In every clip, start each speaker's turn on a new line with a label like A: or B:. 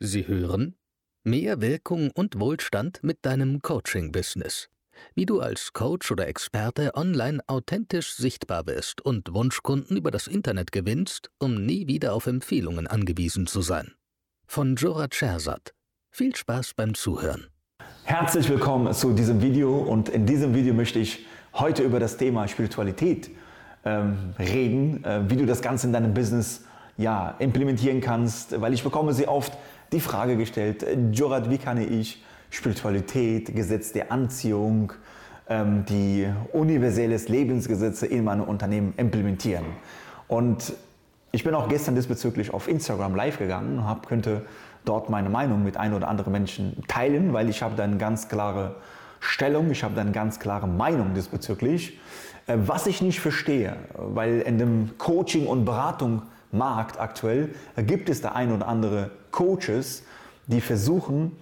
A: Sie hören Mehr Wirkung und Wohlstand mit deinem Coaching-Business. Wie du als Coach oder Experte online authentisch sichtbar wirst und Wunschkunden über das Internet gewinnst, um nie wieder auf Empfehlungen angewiesen zu sein. Von Jora Schersat. Viel Spaß beim Zuhören.
B: Herzlich willkommen zu diesem Video und in diesem Video möchte ich heute über das Thema Spiritualität ähm, reden, äh, wie du das Ganze in deinem Business ja, implementieren kannst, weil ich bekomme sie oft die Frage gestellt, Jorat, wie kann ich Spiritualität, Gesetz der Anziehung, ähm, die universelles Lebensgesetze in meinem Unternehmen implementieren? Und ich bin auch gestern diesbezüglich auf Instagram live gegangen und hab, könnte dort meine Meinung mit ein oder anderen Menschen teilen, weil ich habe da eine ganz klare Stellung, ich habe da eine ganz klare Meinung diesbezüglich. Äh, was ich nicht verstehe, weil in dem Coaching und Beratung Markt aktuell gibt es da ein oder andere Coaches, die versuchen,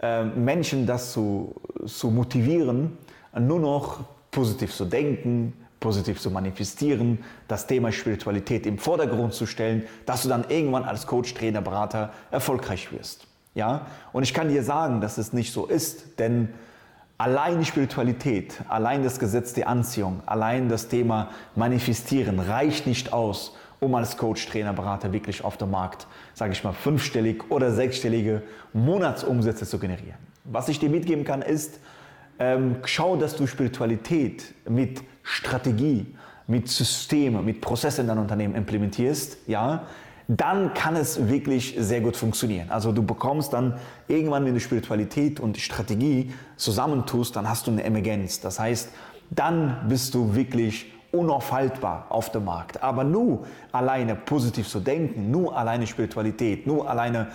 B: äh, Menschen das zu, zu motivieren, nur noch positiv zu denken, positiv zu manifestieren, das Thema Spiritualität im Vordergrund zu stellen, dass du dann irgendwann als Coach, Trainer, Berater erfolgreich wirst. Ja? Und ich kann dir sagen, dass es nicht so ist, denn allein Spiritualität, allein das Gesetz der Anziehung, allein das Thema Manifestieren reicht nicht aus, um als Coach, Trainer, Berater wirklich auf dem Markt, sage ich mal, fünfstellig oder sechsstellige Monatsumsätze zu generieren. Was ich dir mitgeben kann, ist, ähm, schau, dass du Spiritualität mit Strategie, mit Systemen, mit Prozessen in deinem Unternehmen implementierst, ja, dann kann es wirklich sehr gut funktionieren. Also du bekommst dann irgendwann, wenn du Spiritualität und Strategie zusammentust, dann hast du eine Emergenz. Das heißt, dann bist du wirklich unaufhaltbar auf dem Markt. Aber nur alleine positiv zu denken, nur alleine Spiritualität, nur alleine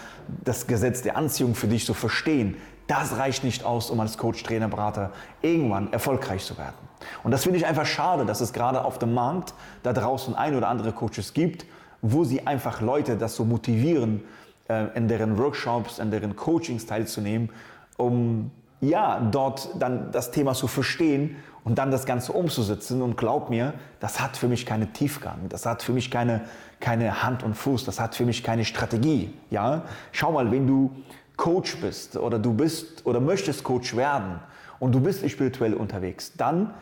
B: das Gesetz der Anziehung für dich zu verstehen, das reicht nicht aus, um als Coach, Trainer, Berater irgendwann erfolgreich zu werden. Und das finde ich einfach schade, dass es gerade auf dem Markt da draußen ein oder andere Coaches gibt, wo sie einfach Leute das so motivieren, äh, in deren Workshops, in deren Coachings teilzunehmen, um ja, dort dann das Thema zu verstehen und dann das Ganze umzusetzen. Und glaub mir, das hat für mich keine Tiefgang, das hat für mich keine, keine Hand und Fuß, das hat für mich keine Strategie. Ja? Schau mal, wenn du Coach bist oder du bist oder möchtest Coach werden und du bist spirituell unterwegs, dann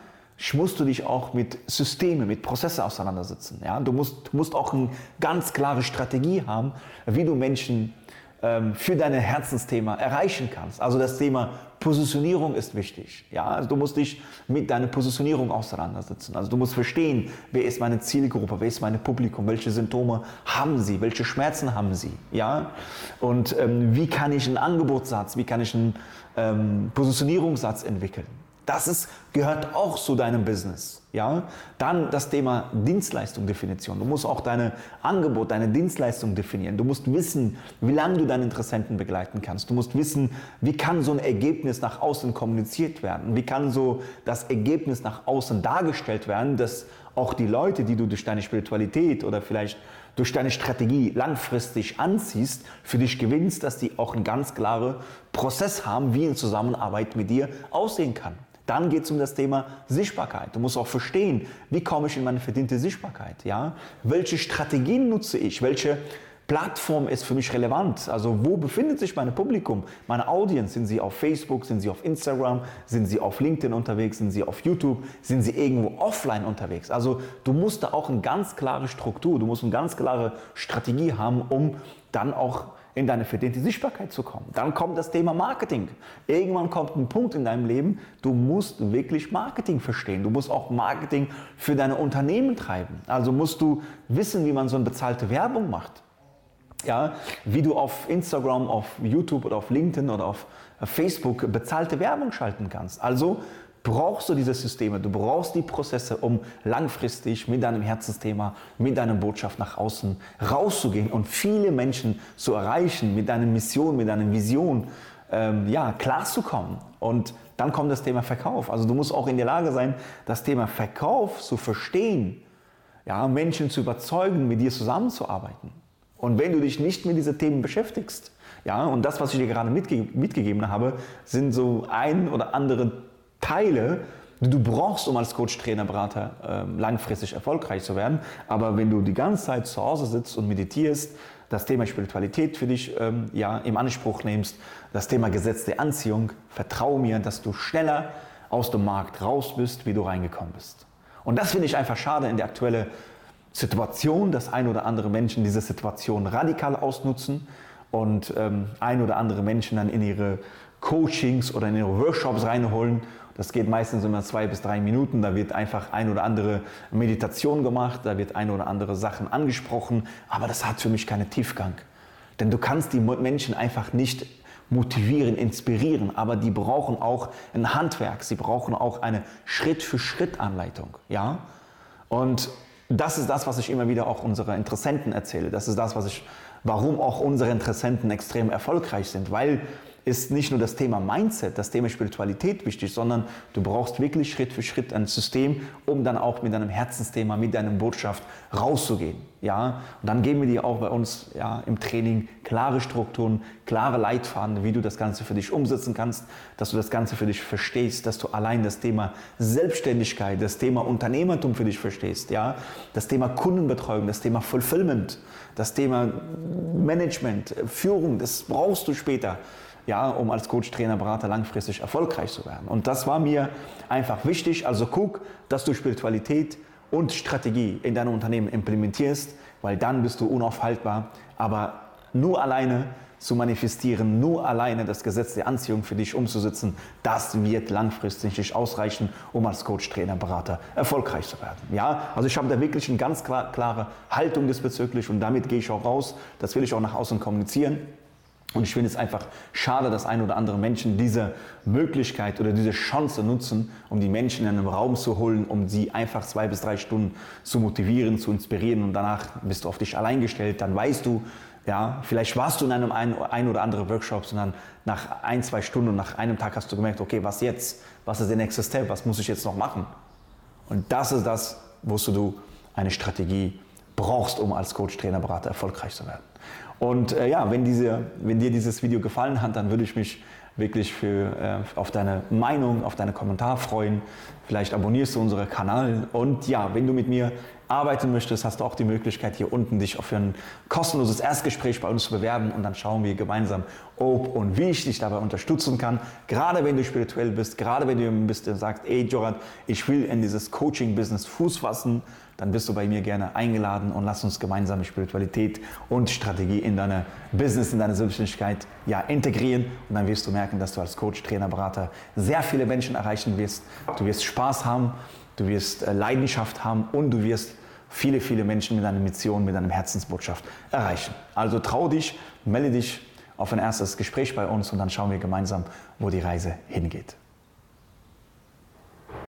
B: musst du dich auch mit Systemen, mit Prozessen auseinandersetzen. Ja? Du, musst, du musst auch eine ganz klare Strategie haben, wie du Menschen für dein Herzensthema erreichen kannst. Also das Thema Positionierung ist wichtig. Ja, also du musst dich mit deiner Positionierung auseinandersetzen. Also du musst verstehen, wer ist meine Zielgruppe, wer ist mein Publikum, welche Symptome haben sie, welche Schmerzen haben sie. Ja, und ähm, wie kann ich einen Angebotssatz, wie kann ich einen ähm, Positionierungssatz entwickeln. Das ist, gehört auch zu deinem Business. Ja? Dann das Thema Dienstleistung-Definition. Du musst auch deine Angebot, deine Dienstleistung definieren. Du musst wissen, wie lange du deinen Interessenten begleiten kannst. Du musst wissen, wie kann so ein Ergebnis nach außen kommuniziert werden? Wie kann so das Ergebnis nach außen dargestellt werden, dass auch die Leute, die du durch deine Spiritualität oder vielleicht durch deine Strategie langfristig anziehst, für dich gewinnst, dass die auch einen ganz klaren Prozess haben, wie eine Zusammenarbeit mit dir aussehen kann. Dann geht es um das Thema Sichtbarkeit. Du musst auch verstehen, wie komme ich in meine verdiente Sichtbarkeit? Ja? Welche Strategien nutze ich? Welche Plattform ist für mich relevant? Also wo befindet sich mein Publikum, meine Audience? Sind sie auf Facebook, sind sie auf Instagram, sind sie auf LinkedIn unterwegs, sind sie auf YouTube, sind sie irgendwo offline unterwegs? Also du musst da auch eine ganz klare Struktur, du musst eine ganz klare Strategie haben, um dann auch in deine verdiente Sichtbarkeit zu kommen. Dann kommt das Thema Marketing. Irgendwann kommt ein Punkt in deinem Leben, du musst wirklich Marketing verstehen. Du musst auch Marketing für deine Unternehmen treiben. Also musst du wissen, wie man so eine bezahlte Werbung macht. Ja, wie du auf Instagram, auf YouTube oder auf LinkedIn oder auf Facebook bezahlte Werbung schalten kannst. Also brauchst du diese Systeme, du brauchst die Prozesse, um langfristig mit deinem Herzensthema, mit deiner Botschaft nach außen rauszugehen und viele Menschen zu erreichen, mit deiner Mission, mit deiner Vision, ähm, ja, klarzukommen. Und dann kommt das Thema Verkauf. Also du musst auch in der Lage sein, das Thema Verkauf zu verstehen, ja, Menschen zu überzeugen, mit dir zusammenzuarbeiten. Und wenn du dich nicht mit diesen Themen beschäftigst, ja, und das, was ich dir gerade mitge mitgegeben habe, sind so ein oder andere Teile, die du brauchst, um als Coach, Trainer, Berater äh, langfristig erfolgreich zu werden. Aber wenn du die ganze Zeit zu Hause sitzt und meditierst, das Thema Spiritualität für dich ähm, ja, im Anspruch nimmst, das Thema Gesetz der Anziehung, vertrau mir, dass du schneller aus dem Markt raus bist, wie du reingekommen bist. Und das finde ich einfach schade in der aktuellen Situation, dass ein oder andere Menschen diese Situation radikal ausnutzen und ähm, ein oder andere Menschen dann in ihre Coachings oder in ihre Workshops reinholen. Das geht meistens immer zwei bis drei Minuten. Da wird einfach ein oder andere Meditation gemacht, da wird ein oder andere Sachen angesprochen, aber das hat für mich keinen Tiefgang. Denn du kannst die Menschen einfach nicht motivieren, inspirieren, aber die brauchen auch ein Handwerk, sie brauchen auch eine Schritt-für-Schritt-Anleitung. Ja? Und das ist das, was ich immer wieder auch unsere Interessenten erzähle. Das ist das, was ich, warum auch unsere Interessenten extrem erfolgreich sind, weil ist nicht nur das Thema Mindset, das Thema Spiritualität wichtig, sondern du brauchst wirklich Schritt für Schritt ein System, um dann auch mit deinem Herzensthema, mit deiner Botschaft rauszugehen. Ja? Und dann geben wir dir auch bei uns ja, im Training klare Strukturen, klare Leitfaden, wie du das Ganze für dich umsetzen kannst, dass du das Ganze für dich verstehst, dass du allein das Thema Selbstständigkeit, das Thema Unternehmertum für dich verstehst, ja? das Thema Kundenbetreuung, das Thema Fulfillment, das Thema Management, Führung, das brauchst du später ja, um als Coach, Trainer, Berater langfristig erfolgreich zu werden. Und das war mir einfach wichtig. Also guck, dass du Spiritualität und Strategie in deinem Unternehmen implementierst, weil dann bist du unaufhaltbar. Aber nur alleine zu manifestieren, nur alleine das Gesetz der Anziehung für dich umzusetzen, das wird langfristig nicht ausreichen, um als Coach, Trainer, Berater erfolgreich zu werden. Ja, also ich habe da wirklich eine ganz klare Haltung diesbezüglich und damit gehe ich auch raus. Das will ich auch nach außen kommunizieren. Und ich finde es einfach schade, dass ein oder andere Menschen diese Möglichkeit oder diese Chance nutzen, um die Menschen in einen Raum zu holen, um sie einfach zwei bis drei Stunden zu motivieren, zu inspirieren und danach bist du auf dich allein gestellt. Dann weißt du, ja, vielleicht warst du in einem ein, ein oder andere Workshop, sondern nach ein, zwei Stunden und nach einem Tag hast du gemerkt, okay, was jetzt? Was ist der nächste Step? Was muss ich jetzt noch machen? Und das ist das, wozu du eine Strategie brauchst, um als Coach, Trainer, Berater erfolgreich zu werden. Und äh, ja, wenn, diese, wenn dir dieses Video gefallen hat, dann würde ich mich wirklich für, äh, auf deine Meinung, auf deine Kommentar freuen. Vielleicht abonnierst du unseren Kanal. Und ja, wenn du mit mir arbeiten möchtest, hast du auch die Möglichkeit, hier unten dich für ein kostenloses Erstgespräch bei uns zu bewerben. Und dann schauen wir gemeinsam, ob und wie ich dich dabei unterstützen kann. Gerade wenn du spirituell bist, gerade wenn du bist und sagst, ey Jorat, ich will in dieses Coaching-Business Fuß fassen, dann bist du bei mir gerne eingeladen und lass uns gemeinsam Spiritualität und Strategie in deine Business, in deine Selbstständigkeit ja, integrieren. Und dann wirst du merken, dass du als Coach, Trainer, Berater sehr viele Menschen erreichen wirst. Du wirst Spaß haben, du wirst äh, Leidenschaft haben und du wirst viele, viele Menschen mit deiner Mission, mit deiner Herzensbotschaft erreichen. Also trau dich, melde dich auf ein erstes Gespräch bei uns und dann schauen wir gemeinsam, wo die Reise hingeht.